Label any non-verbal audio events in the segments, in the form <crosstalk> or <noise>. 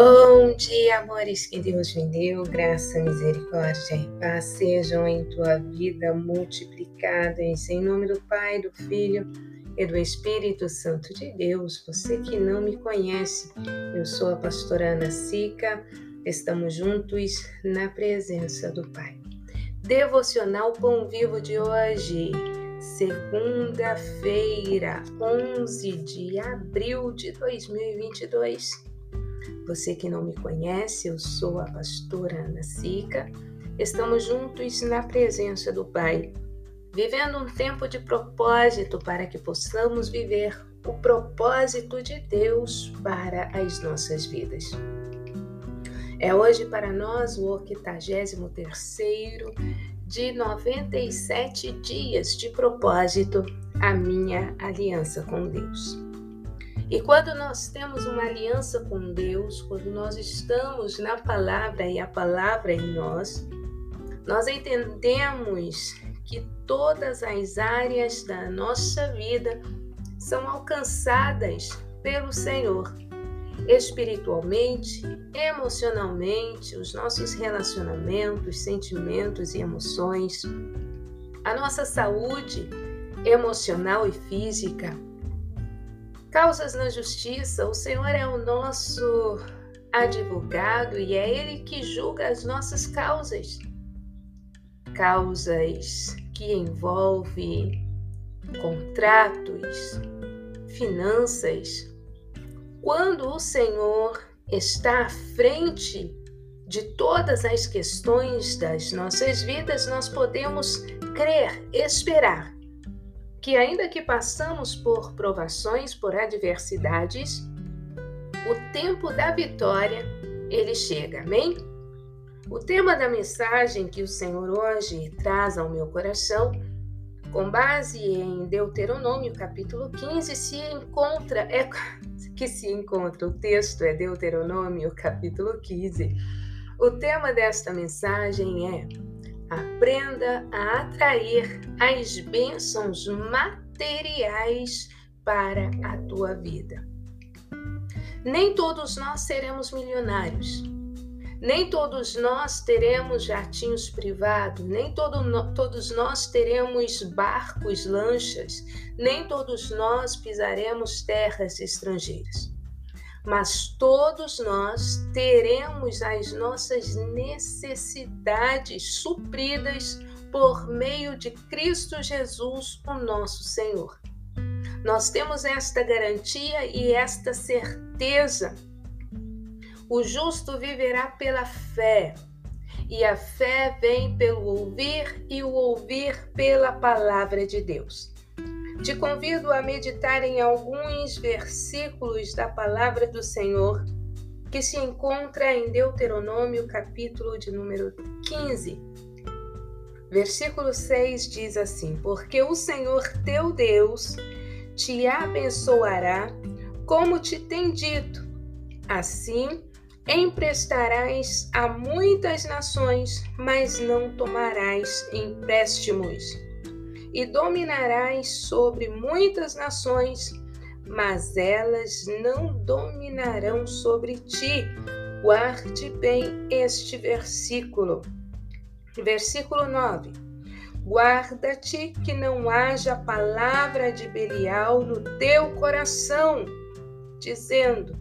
Bom dia, amores, que Deus me deu, graça, misericórdia e paz sejam em tua vida multiplicadas, em nome do Pai, do Filho e do Espírito Santo de Deus. Você que não me conhece, eu sou a pastora Ana Sica, estamos juntos na presença do Pai. Devocional Pão Vivo de hoje, segunda-feira, 11 de abril de 2022. Você que não me conhece, eu sou a pastora Ana Sica. Estamos juntos na presença do Pai, vivendo um tempo de propósito para que possamos viver o propósito de Deus para as nossas vidas. É hoje para nós o 83 de 97 dias de propósito, a minha aliança com Deus. E quando nós temos uma aliança com Deus, quando nós estamos na palavra e a palavra em nós, nós entendemos que todas as áreas da nossa vida são alcançadas pelo Senhor. Espiritualmente, emocionalmente, os nossos relacionamentos, sentimentos e emoções, a nossa saúde emocional e física, Causas na justiça, o Senhor é o nosso advogado e é Ele que julga as nossas causas. Causas que envolvem contratos, finanças. Quando o Senhor está à frente de todas as questões das nossas vidas, nós podemos crer, esperar que, ainda que passamos por provações, por adversidades, o tempo da vitória ele chega, amém? O tema da mensagem que o Senhor hoje traz ao meu coração, com base em Deuteronômio capítulo 15, se encontra, é <laughs> que se encontra, o texto é Deuteronômio capítulo 15. O tema desta mensagem é Aprenda a atrair as bênçãos materiais para a tua vida. Nem todos nós seremos milionários. Nem todos nós teremos jatinhos privados, nem todo, no, todos nós teremos barcos, lanchas, nem todos nós pisaremos terras estrangeiras mas todos nós teremos as nossas necessidades supridas por meio de Cristo Jesus, o nosso Senhor. Nós temos esta garantia e esta certeza. O justo viverá pela fé, e a fé vem pelo ouvir, e o ouvir pela palavra de Deus. Te convido a meditar em alguns versículos da palavra do Senhor que se encontra em Deuteronômio, capítulo de número 15. Versículo 6 diz assim: Porque o Senhor teu Deus te abençoará, como te tem dito. Assim, emprestarás a muitas nações, mas não tomarás empréstimos e dominarás sobre muitas nações, mas elas não dominarão sobre ti. Guarde bem este versículo. Versículo 9. Guarda-te que não haja palavra de Belial no teu coração, dizendo: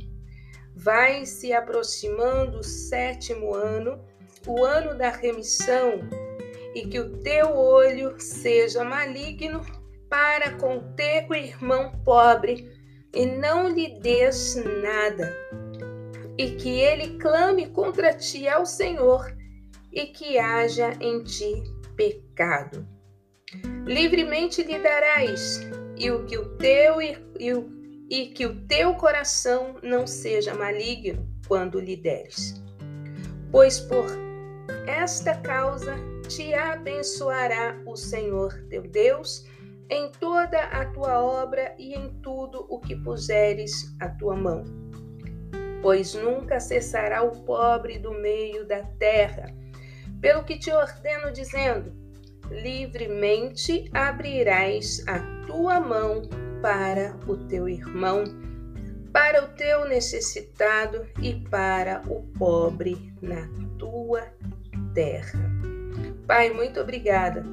Vai se aproximando o sétimo ano, o ano da remissão, e que o teu olho seja maligno para com teu irmão pobre e não lhe des nada, e que ele clame contra ti ao Senhor e que haja em ti pecado. Livremente lhe darás, e o que o teu e, e que o teu coração não seja maligno quando lhe deres. Pois por esta causa te abençoará o Senhor teu Deus em toda a tua obra e em tudo o que puseres a tua mão. Pois nunca cessará o pobre do meio da terra. Pelo que te ordeno, dizendo: livremente abrirás a tua mão para o teu irmão, para o teu necessitado e para o pobre na tua terra. Pai, muito obrigada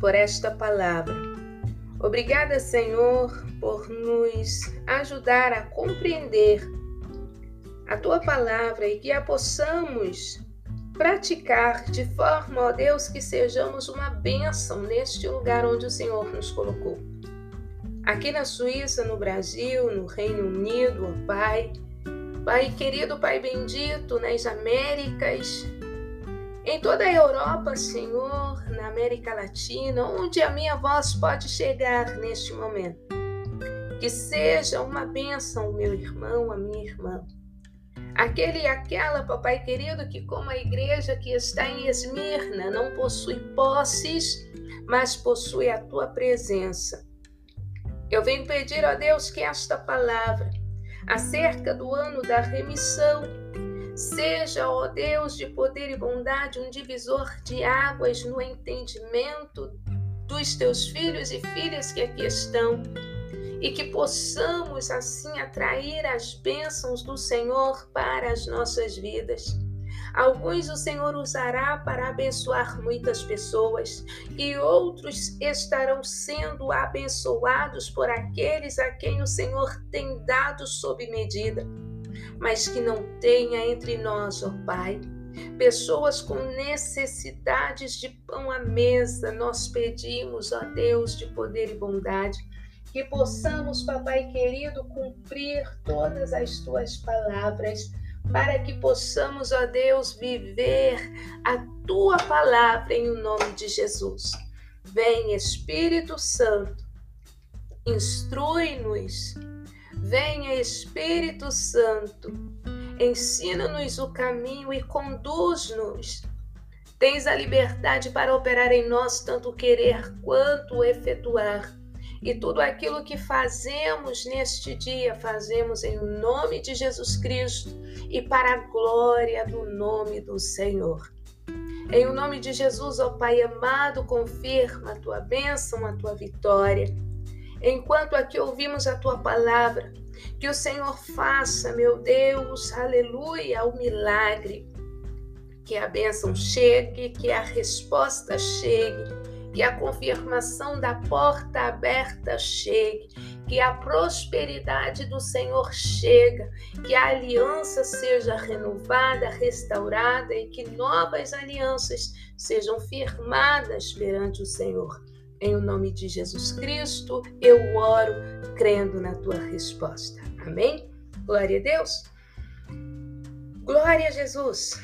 por esta palavra. Obrigada, Senhor, por nos ajudar a compreender a tua palavra e que a possamos praticar de forma, ó Deus, que sejamos uma bênção neste lugar onde o Senhor nos colocou. Aqui na Suíça, no Brasil, no Reino Unido, ó Pai, Pai querido, Pai bendito, nas Américas, em toda a Europa, Senhor, na América Latina, onde a minha voz pode chegar neste momento. Que seja uma bênção, meu irmão, a minha irmã. Aquele e aquela, papai querido, que como a igreja que está em Esmirna não possui posses, mas possui a tua presença. Eu venho pedir a Deus que esta palavra, acerca do ano da remissão, seja, ó Deus de poder e bondade, um divisor de águas no entendimento dos teus filhos e filhas que aqui estão e que possamos assim atrair as bênçãos do Senhor para as nossas vidas. Alguns o Senhor usará para abençoar muitas pessoas e outros estarão sendo abençoados por aqueles a quem o Senhor tem dado sob medida. Mas que não tenha entre nós, ó Pai, pessoas com necessidades de pão à mesa, nós pedimos, ó Deus de poder e bondade, que possamos, papai querido, cumprir todas as tuas palavras, para que possamos, ó Deus, viver a tua palavra em o nome de Jesus. Vem, Espírito Santo, instrui-nos. Venha, Espírito Santo, ensina-nos o caminho e conduz-nos. Tens a liberdade para operar em nós tanto querer quanto efetuar e tudo aquilo que fazemos neste dia, fazemos em nome de Jesus Cristo e para a glória do nome do Senhor. Em o nome de Jesus, ó Pai amado, confirma a tua bênção, a tua vitória. Enquanto aqui ouvimos a tua palavra, que o Senhor faça, meu Deus, aleluia, o milagre. Que a bênção chegue, que a resposta chegue, que a confirmação da porta aberta chegue, que a prosperidade do Senhor chega, que a aliança seja renovada, restaurada e que novas alianças sejam firmadas perante o Senhor. Em o nome de Jesus Cristo, eu oro crendo na tua resposta. Amém? Glória a Deus. Glória a Jesus.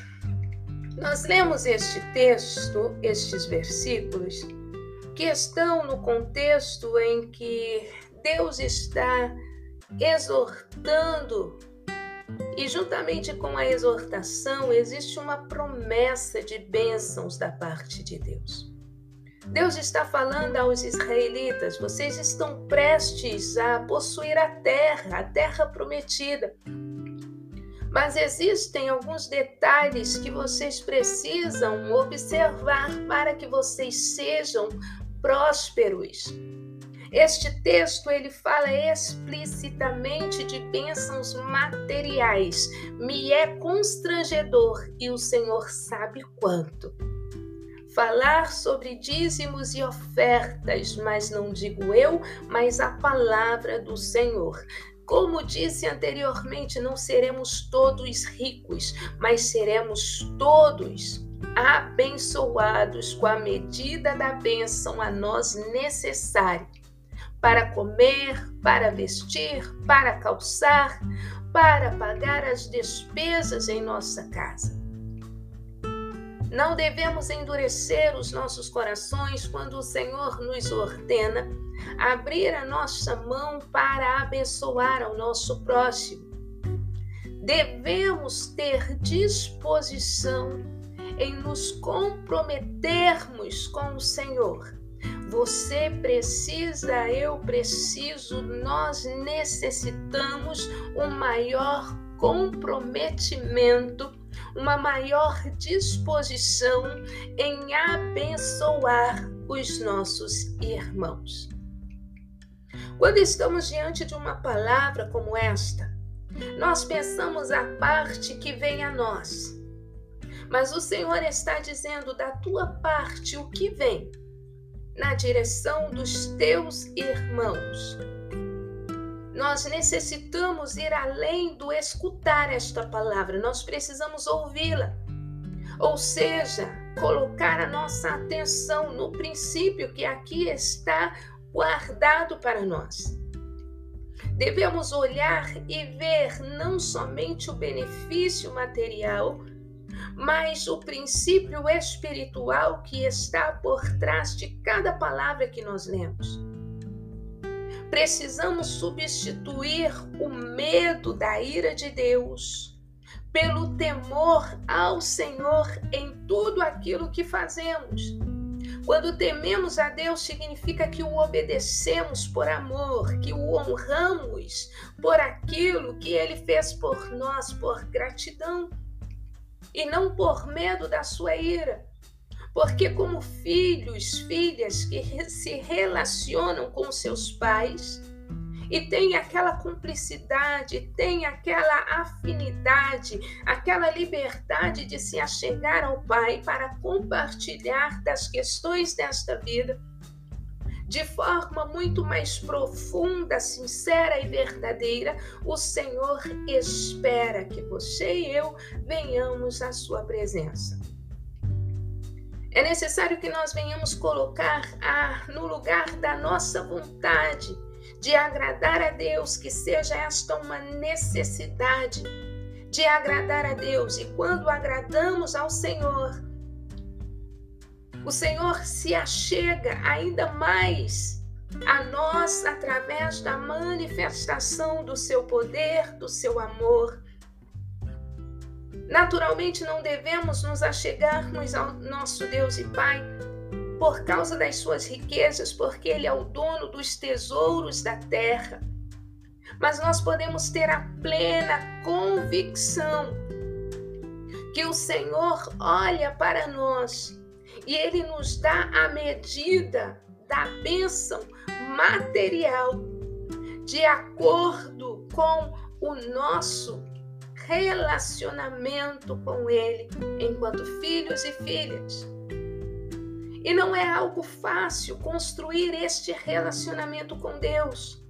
Nós lemos este texto, estes versículos, que estão no contexto em que Deus está exortando e juntamente com a exortação existe uma promessa de bênçãos da parte de Deus. Deus está falando aos israelitas: vocês estão prestes a possuir a terra, a terra prometida. Mas existem alguns detalhes que vocês precisam observar para que vocês sejam prósperos. Este texto ele fala explicitamente de bênçãos materiais. Me é constrangedor e o Senhor sabe quanto. Falar sobre dízimos e ofertas, mas não digo eu, mas a palavra do Senhor. Como disse anteriormente, não seremos todos ricos, mas seremos todos abençoados com a medida da bênção a nós necessária para comer, para vestir, para calçar, para pagar as despesas em nossa casa. Não devemos endurecer os nossos corações quando o Senhor nos ordena abrir a nossa mão para abençoar ao nosso próximo. Devemos ter disposição em nos comprometermos com o Senhor. Você precisa, eu preciso, nós necessitamos um maior comprometimento, uma maior disposição em abençoar os nossos irmãos. Quando estamos diante de uma palavra como esta, nós pensamos a parte que vem a nós. Mas o Senhor está dizendo da tua parte o que vem na direção dos teus irmãos. Nós necessitamos ir além do escutar esta palavra, nós precisamos ouvi-la. Ou seja, colocar a nossa atenção no princípio que aqui está guardado para nós. Devemos olhar e ver não somente o benefício material, mas o princípio espiritual que está por trás de cada palavra que nós lemos. Precisamos substituir o medo da ira de Deus pelo temor ao Senhor em tudo aquilo que fazemos. Quando tememos a Deus, significa que o obedecemos por amor, que o honramos por aquilo que ele fez por nós, por gratidão e não por medo da sua ira. Porque, como filhos, filhas que se relacionam com seus pais e têm aquela cumplicidade, têm aquela afinidade, aquela liberdade de se achegar ao Pai para compartilhar das questões desta vida de forma muito mais profunda, sincera e verdadeira, o Senhor espera que você e eu venhamos à sua presença. É necessário que nós venhamos colocar a, no lugar da nossa vontade de agradar a Deus, que seja esta uma necessidade de agradar a Deus. E quando agradamos ao Senhor, o Senhor se achega ainda mais a nós através da manifestação do seu poder, do seu amor. Naturalmente, não devemos nos achegarmos ao nosso Deus e Pai por causa das suas riquezas, porque Ele é o dono dos tesouros da terra. Mas nós podemos ter a plena convicção que o Senhor olha para nós e ele nos dá a medida da bênção material de acordo com o nosso relacionamento com ele enquanto filhos e filhas. E não é algo fácil construir este relacionamento com Deus,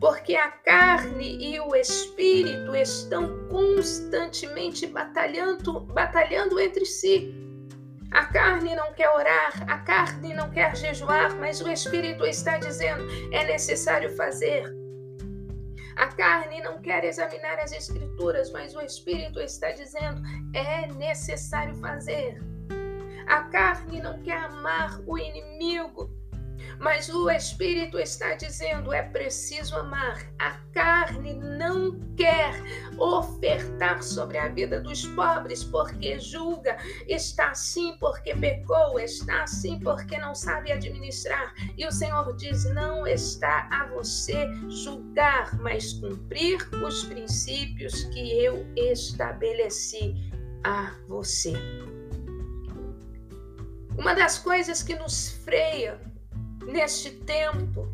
porque a carne e o espírito estão constantemente batalhando, batalhando entre si a carne não quer orar, a carne não quer jejuar, mas o Espírito está dizendo: é necessário fazer. A carne não quer examinar as Escrituras, mas o Espírito está dizendo: é necessário fazer. A carne não quer amar o inimigo, mas o Espírito está dizendo: é preciso amar. A carne não quer ofertar sobre a vida dos pobres porque julga, está assim porque pecou, está assim porque não sabe administrar. E o Senhor diz: não está a você julgar, mas cumprir os princípios que eu estabeleci a você. Uma das coisas que nos freia neste tempo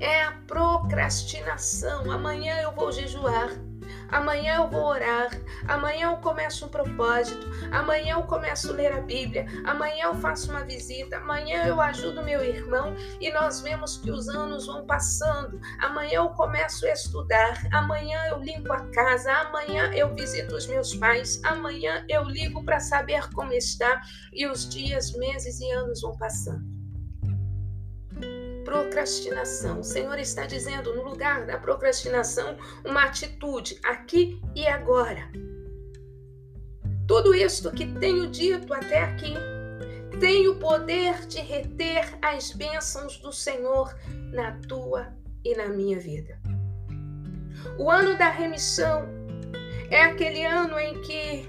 é a procrastinação. Amanhã eu vou jejuar. Amanhã eu vou orar, amanhã eu começo um propósito, amanhã eu começo a ler a Bíblia, amanhã eu faço uma visita, amanhã eu ajudo meu irmão e nós vemos que os anos vão passando. Amanhã eu começo a estudar, amanhã eu limpo a casa, amanhã eu visito os meus pais, amanhã eu ligo para saber como está e os dias, meses e anos vão passando procrastinação. O Senhor está dizendo no lugar da procrastinação uma atitude aqui e agora. Tudo isto que tenho dito até aqui tem o poder de reter as bênçãos do Senhor na tua e na minha vida. O ano da remissão é aquele ano em que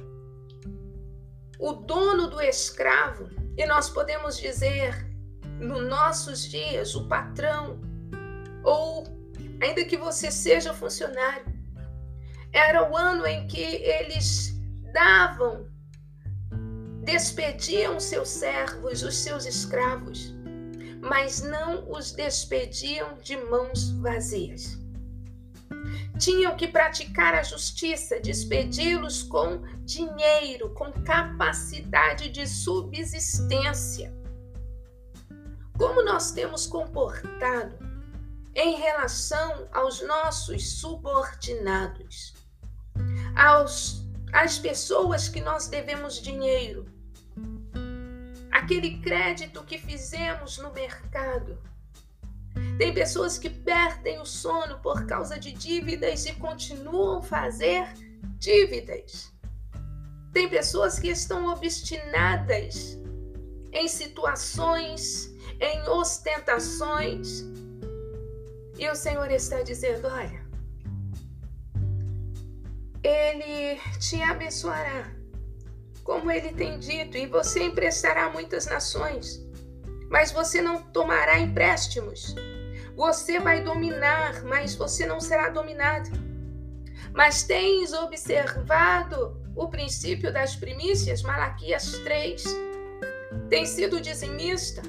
o dono do escravo, e nós podemos dizer nos nossos dias, o patrão, ou ainda que você seja funcionário, era o ano em que eles davam, despediam seus servos, os seus escravos, mas não os despediam de mãos vazias. Tinham que praticar a justiça, despedi-los com dinheiro, com capacidade de subsistência. Como nós temos comportado em relação aos nossos subordinados, aos, às pessoas que nós devemos dinheiro, aquele crédito que fizemos no mercado. Tem pessoas que perdem o sono por causa de dívidas e continuam a fazer dívidas. Tem pessoas que estão obstinadas em situações, em ostentações. E o Senhor está dizendo: olha, Ele te abençoará como ele tem dito, e você emprestará muitas nações, mas você não tomará empréstimos. Você vai dominar, mas você não será dominado. Mas tens observado o princípio das primícias, Malaquias 3. Tem sido dizimista,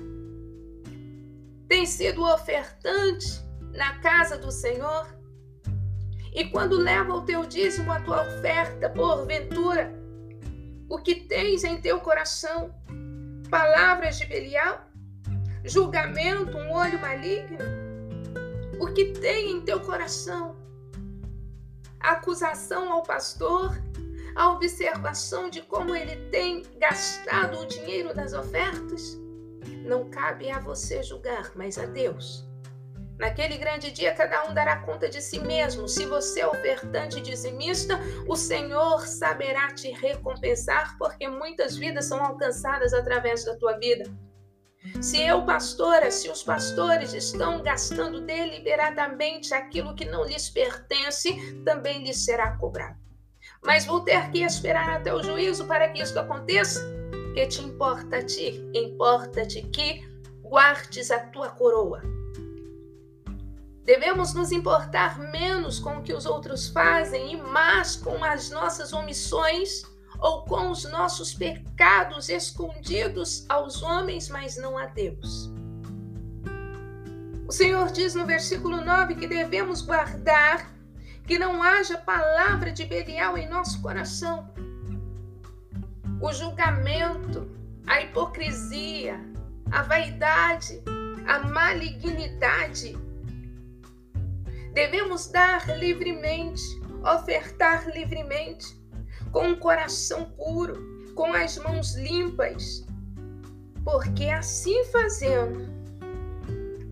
tem sido ofertante na casa do Senhor. E quando leva o teu dízimo, a tua oferta, porventura, o que tens em teu coração? Palavras de Belial? Julgamento, um olho maligno? O que tem em teu coração? Acusação ao pastor? A observação de como ele tem gastado o dinheiro das ofertas? Não cabe a você julgar, mas a Deus. Naquele grande dia, cada um dará conta de si mesmo. Se você é ofertante dizimista, o Senhor saberá te recompensar, porque muitas vidas são alcançadas através da tua vida. Se eu, pastora, se os pastores estão gastando deliberadamente aquilo que não lhes pertence, também lhes será cobrado. Mas vou ter que esperar até o juízo para que isso aconteça. Que te importa a ti? Importa-te que guardes a tua coroa Devemos nos importar menos com o que os outros fazem e mais com as nossas omissões ou com os nossos pecados escondidos aos homens, mas não a Deus. O Senhor diz no versículo 9 que devemos guardar que não haja palavra de Belial em nosso coração. O julgamento, a hipocrisia, a vaidade, a malignidade Devemos dar livremente, ofertar livremente, com um coração puro, com as mãos limpas, porque assim fazendo,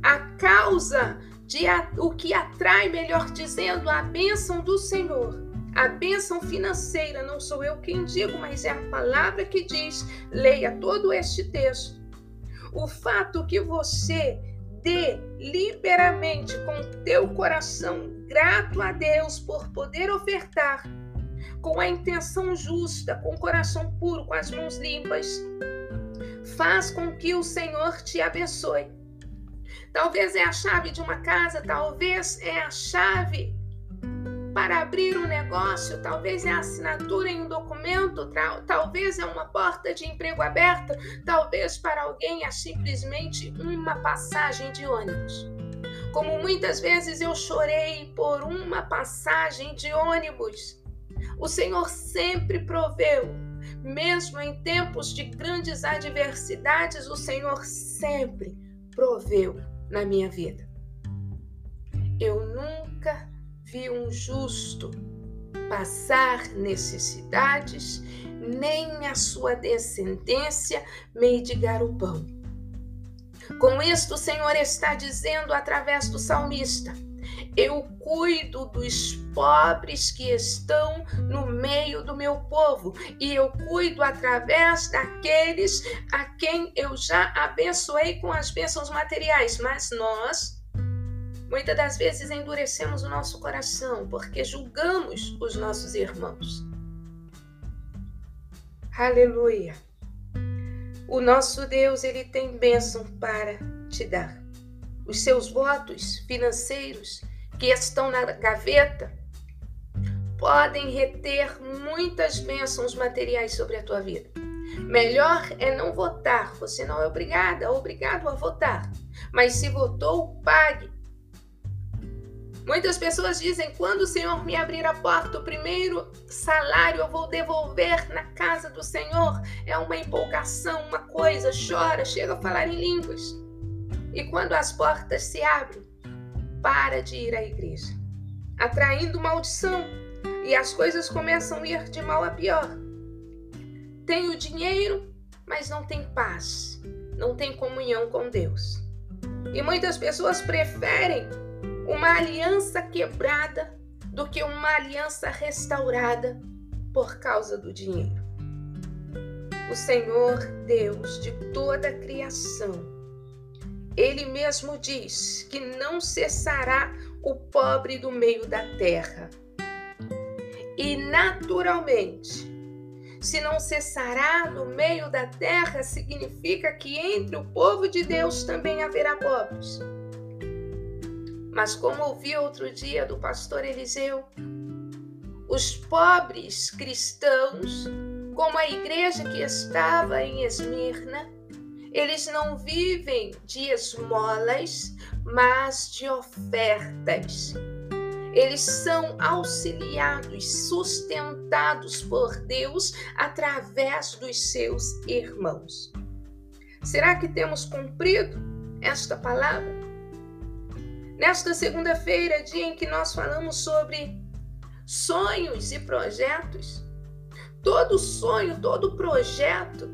a causa de o que atrai, melhor dizendo, a bênção do Senhor, a bênção financeira, não sou eu quem digo, mas é a palavra que diz, leia todo este texto. O fato que você dê liberamente com teu coração grato a Deus por poder ofertar, com a intenção justa, com o coração puro, com as mãos limpas, faz com que o Senhor te abençoe. Talvez é a chave de uma casa, talvez é a chave para abrir um negócio, talvez é a assinatura em um documento, talvez é uma porta de emprego aberta, talvez para alguém é simplesmente uma passagem de ônibus. Como muitas vezes eu chorei por uma passagem de ônibus, o Senhor sempre proveu, mesmo em tempos de grandes adversidades, o Senhor sempre proveu na minha vida. Eu nunca vi um justo passar necessidades, nem a sua descendência mendigar o pão. Com isto, o Senhor está dizendo através do salmista: Eu cuido dos pobres que estão no meio do meu povo, e eu cuido através daqueles a quem eu já abençoei com as bênçãos materiais, mas nós Muitas das vezes endurecemos o nosso coração porque julgamos os nossos irmãos. Aleluia. O nosso Deus, ele tem bênção para te dar. Os seus votos financeiros que estão na gaveta podem reter muitas bênçãos materiais sobre a tua vida. Melhor é não votar. Você não é obrigada, obrigado a votar. Mas se votou, pague. Muitas pessoas dizem: quando o Senhor me abrir a porta, o primeiro salário eu vou devolver na casa do Senhor. É uma empolgação, uma coisa, chora, chega a falar em línguas. E quando as portas se abrem, para de ir à igreja, atraindo maldição, e as coisas começam a ir de mal a pior. Tem o dinheiro, mas não tem paz, não tem comunhão com Deus. E muitas pessoas preferem uma aliança quebrada do que uma aliança restaurada por causa do dinheiro. O Senhor Deus de toda a criação, Ele mesmo diz que não cessará o pobre do meio da terra. E naturalmente, se não cessará no meio da terra, significa que entre o povo de Deus também haverá pobres. Mas como ouvi outro dia do pastor Eliseu, os pobres cristãos, como a igreja que estava em Esmirna, eles não vivem de esmolas, mas de ofertas. Eles são auxiliados, sustentados por Deus através dos seus irmãos. Será que temos cumprido esta palavra? Nesta segunda-feira, dia em que nós falamos sobre sonhos e projetos, todo sonho, todo projeto,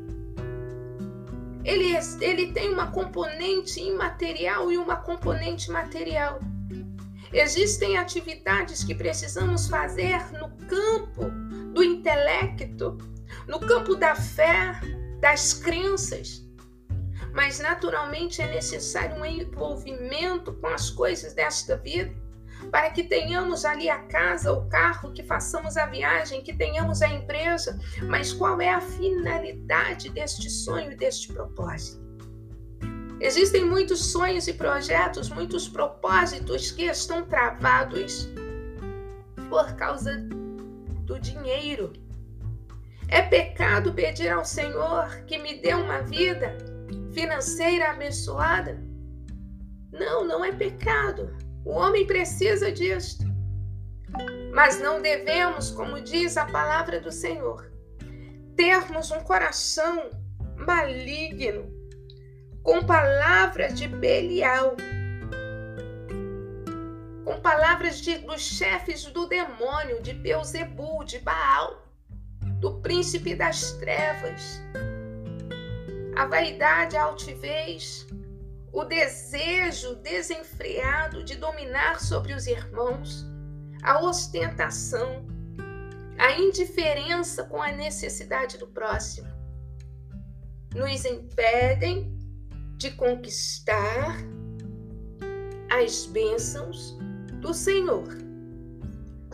ele, ele tem uma componente imaterial e uma componente material. Existem atividades que precisamos fazer no campo do intelecto, no campo da fé, das crenças mas naturalmente é necessário um envolvimento com as coisas desta vida para que tenhamos ali a casa, o carro, que façamos a viagem, que tenhamos a empresa. Mas qual é a finalidade deste sonho deste propósito? Existem muitos sonhos e projetos, muitos propósitos que estão travados por causa do dinheiro. É pecado pedir ao Senhor que me dê uma vida financeira abençoada? Não, não é pecado. O homem precisa disto. Mas não devemos, como diz a palavra do Senhor, termos um coração maligno, com palavras de Belial, com palavras de, dos chefes do demônio, de Beuzebu, de Baal, do príncipe das trevas a vaidade, a altivez, o desejo desenfreado de dominar sobre os irmãos, a ostentação, a indiferença com a necessidade do próximo, nos impedem de conquistar as bênçãos do Senhor.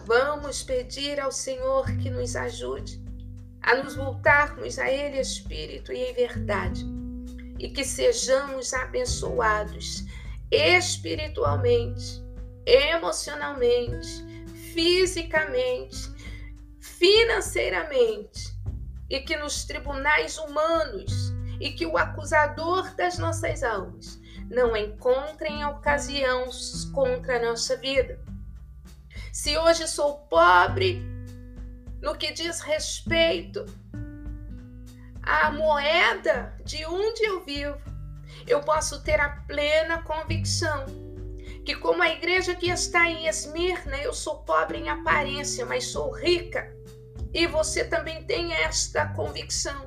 Vamos pedir ao Senhor que nos ajude a nos voltarmos a Ele espírito e em verdade, e que sejamos abençoados espiritualmente, emocionalmente, fisicamente, financeiramente, e que nos tribunais humanos e que o acusador das nossas almas não encontrem ocasião contra a nossa vida. Se hoje sou pobre, no que diz respeito à moeda de onde eu vivo, eu posso ter a plena convicção que, como a igreja que está em Esmirna, eu sou pobre em aparência, mas sou rica. E você também tem esta convicção.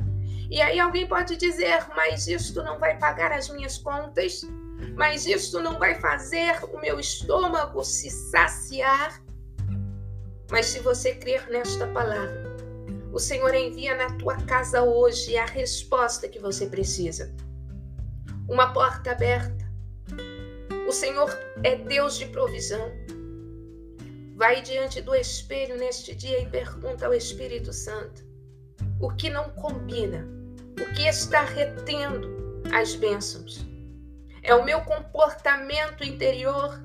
E aí alguém pode dizer, mas isto não vai pagar as minhas contas, mas isto não vai fazer o meu estômago se saciar. Mas se você crer nesta palavra, o Senhor envia na tua casa hoje a resposta que você precisa. Uma porta aberta. O Senhor é Deus de provisão. Vai diante do espelho neste dia e pergunta ao Espírito Santo o que não combina, o que está retendo as bênçãos. É o meu comportamento interior,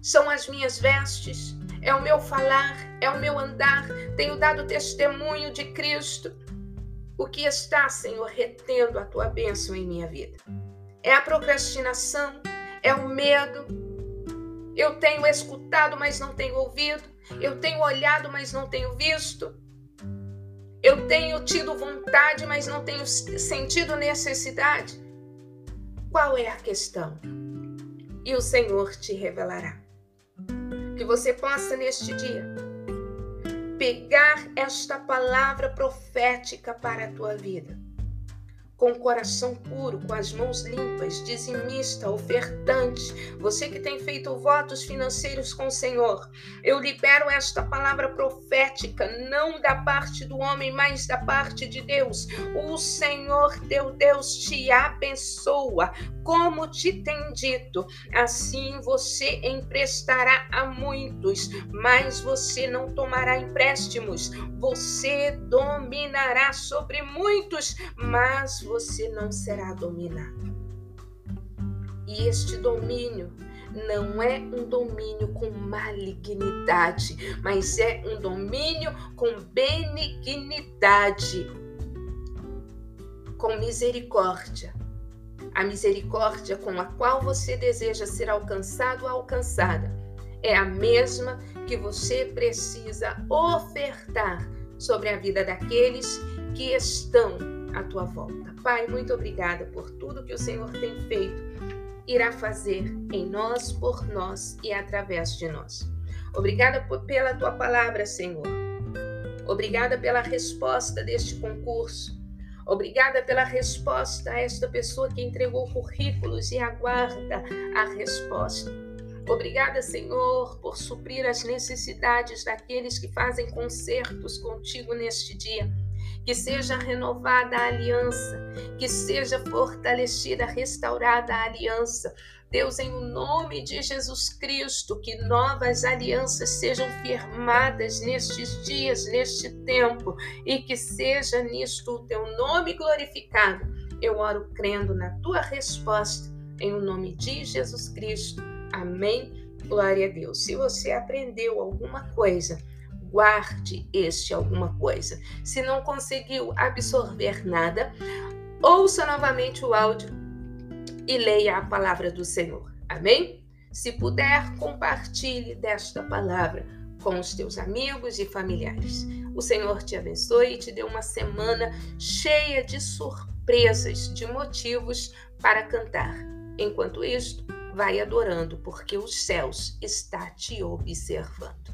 são as minhas vestes, é o meu falar, é o meu andar, tenho dado testemunho de Cristo. O que está, Senhor, retendo a tua bênção em minha vida? É a procrastinação? É o medo? Eu tenho escutado, mas não tenho ouvido? Eu tenho olhado, mas não tenho visto? Eu tenho tido vontade, mas não tenho sentido necessidade? Qual é a questão? E o Senhor te revelará. Que você possa neste dia pegar esta palavra profética para a tua vida com o coração puro, com as mãos limpas, dizimista, ofertante, você que tem feito votos financeiros com o Senhor, eu libero esta palavra profética, não da parte do homem, mas da parte de Deus. O Senhor teu Deus te abençoa, como te tem dito, assim você emprestará a muitos, mas você não tomará empréstimos, você dominará sobre muitos, mas você não será dominado. E este domínio não é um domínio com malignidade, mas é um domínio com benignidade, com misericórdia. A misericórdia com a qual você deseja ser alcançado ou alcançada é a mesma que você precisa ofertar sobre a vida daqueles que estão à tua volta. Pai, muito obrigada por tudo que o Senhor tem feito, irá fazer em nós, por nós e através de nós. Obrigada pela tua palavra, Senhor. Obrigada pela resposta deste concurso. Obrigada pela resposta a esta pessoa que entregou currículos e aguarda a resposta. Obrigada, Senhor, por suprir as necessidades daqueles que fazem concertos contigo neste dia que seja renovada a aliança, que seja fortalecida, restaurada a aliança. Deus, em nome de Jesus Cristo, que novas alianças sejam firmadas nestes dias, neste tempo, e que seja nisto o teu nome glorificado. Eu oro crendo na tua resposta, em nome de Jesus Cristo. Amém. Glória a Deus. Se você aprendeu alguma coisa, guarde este alguma coisa. Se não conseguiu absorver nada, ouça novamente o áudio e leia a palavra do Senhor. Amém? Se puder, compartilhe desta palavra com os teus amigos e familiares. O Senhor te abençoe e te dê uma semana cheia de surpresas, de motivos para cantar. Enquanto isto, vai adorando, porque os céus está te observando.